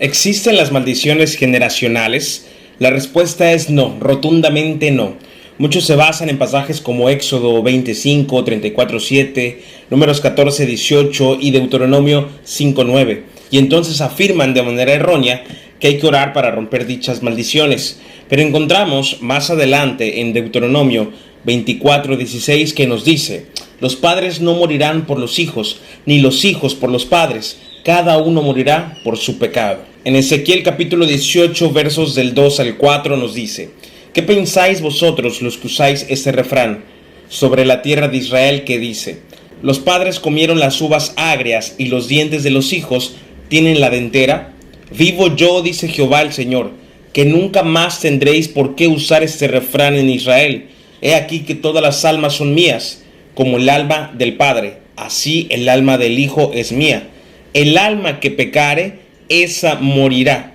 ¿Existen las maldiciones generacionales? La respuesta es no, rotundamente no. Muchos se basan en pasajes como Éxodo 25, 34, 7, Números 14, 18 y Deuteronomio 5, 9, y entonces afirman de manera errónea que hay que orar para romper dichas maldiciones. Pero encontramos más adelante en Deuteronomio 24, 16 que nos dice, los padres no morirán por los hijos, ni los hijos por los padres, cada uno morirá por su pecado. En Ezequiel capítulo 18 versos del 2 al 4 nos dice, ¿qué pensáis vosotros los que usáis este refrán sobre la tierra de Israel que dice, los padres comieron las uvas agrias y los dientes de los hijos tienen la dentera? Vivo yo, dice Jehová el Señor, que nunca más tendréis por qué usar este refrán en Israel. He aquí que todas las almas son mías, como el alma del Padre, así el alma del Hijo es mía el alma que pecare, esa morirá.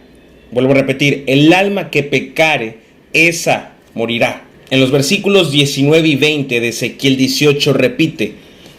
Vuelvo a repetir, el alma que pecare, esa morirá. En los versículos 19 y 20 de Ezequiel 18 repite,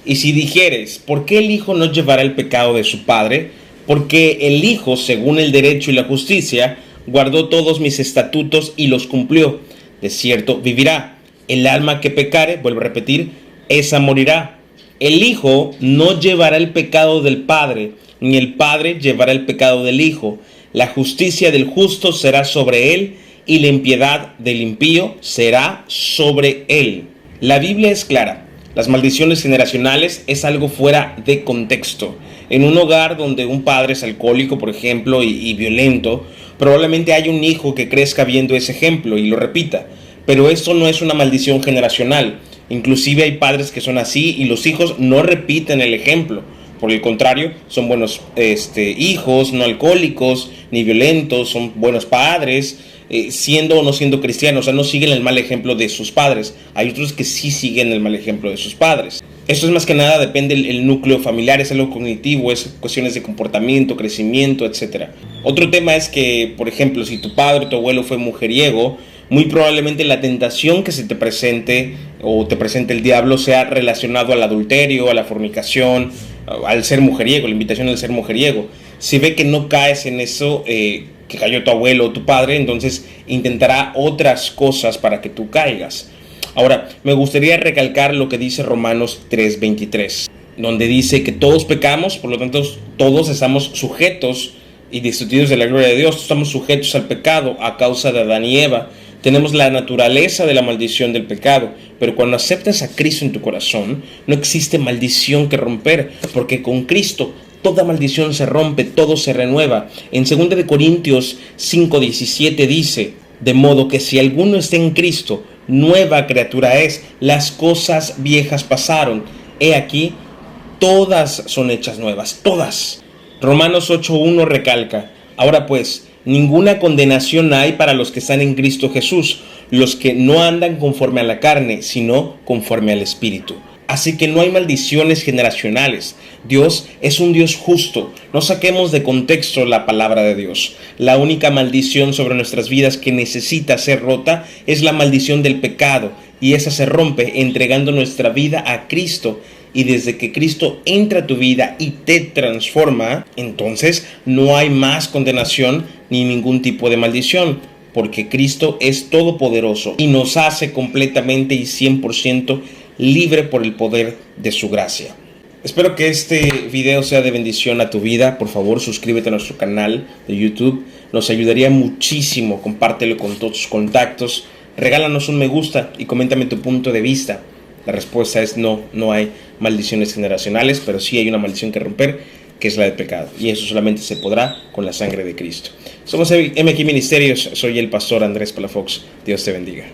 y si dijeres, ¿por qué el Hijo no llevará el pecado de su Padre? Porque el Hijo, según el derecho y la justicia, guardó todos mis estatutos y los cumplió. De cierto, vivirá. El alma que pecare, vuelvo a repetir, esa morirá. El Hijo no llevará el pecado del Padre, ni el Padre llevará el pecado del Hijo. La justicia del justo será sobre él, y la impiedad del impío será sobre él. La Biblia es clara. Las maldiciones generacionales es algo fuera de contexto. En un hogar donde un padre es alcohólico, por ejemplo, y, y violento, probablemente hay un hijo que crezca viendo ese ejemplo y lo repita. Pero esto no es una maldición generacional. Inclusive hay padres que son así y los hijos no repiten el ejemplo. Por el contrario, son buenos este, hijos, no alcohólicos, ni violentos, son buenos padres, eh, siendo o no siendo cristianos, o sea, no siguen el mal ejemplo de sus padres. Hay otros que sí siguen el mal ejemplo de sus padres. Esto es más que nada, depende del núcleo familiar, es algo cognitivo, es cuestiones de comportamiento, crecimiento, etc. Otro tema es que, por ejemplo, si tu padre o tu abuelo fue mujeriego, muy probablemente la tentación que se te presente o te presente el diablo sea relacionado al adulterio, a la fornicación, al ser mujeriego, la invitación al ser mujeriego. Si ve que no caes en eso eh, que cayó tu abuelo o tu padre, entonces intentará otras cosas para que tú caigas. Ahora, me gustaría recalcar lo que dice Romanos 3:23, donde dice que todos pecamos, por lo tanto todos estamos sujetos y destituidos de la gloria de Dios, estamos sujetos al pecado a causa de Adán y Eva tenemos la naturaleza de la maldición del pecado, pero cuando aceptas a Cristo en tu corazón, no existe maldición que romper, porque con Cristo toda maldición se rompe, todo se renueva. En 2 de Corintios 5:17 dice, de modo que si alguno está en Cristo, nueva criatura es, las cosas viejas pasaron. He aquí, todas son hechas nuevas, todas. Romanos 8:1 recalca, ahora pues, Ninguna condenación hay para los que están en Cristo Jesús, los que no andan conforme a la carne, sino conforme al Espíritu. Así que no hay maldiciones generacionales. Dios es un Dios justo. No saquemos de contexto la palabra de Dios. La única maldición sobre nuestras vidas que necesita ser rota es la maldición del pecado. Y esa se rompe entregando nuestra vida a Cristo y desde que Cristo entra a tu vida y te transforma, entonces no hay más condenación ni ningún tipo de maldición, porque Cristo es todopoderoso y nos hace completamente y 100% libre por el poder de su gracia. Espero que este video sea de bendición a tu vida. Por favor, suscríbete a nuestro canal de YouTube. Nos ayudaría muchísimo. Compártelo con todos tus contactos. Regálanos un me gusta y coméntame tu punto de vista. La respuesta es no, no hay maldiciones generacionales, pero sí hay una maldición que romper, que es la del pecado. Y eso solamente se podrá con la sangre de Cristo. Somos MX Ministerios, soy el pastor Andrés Palafox. Dios te bendiga.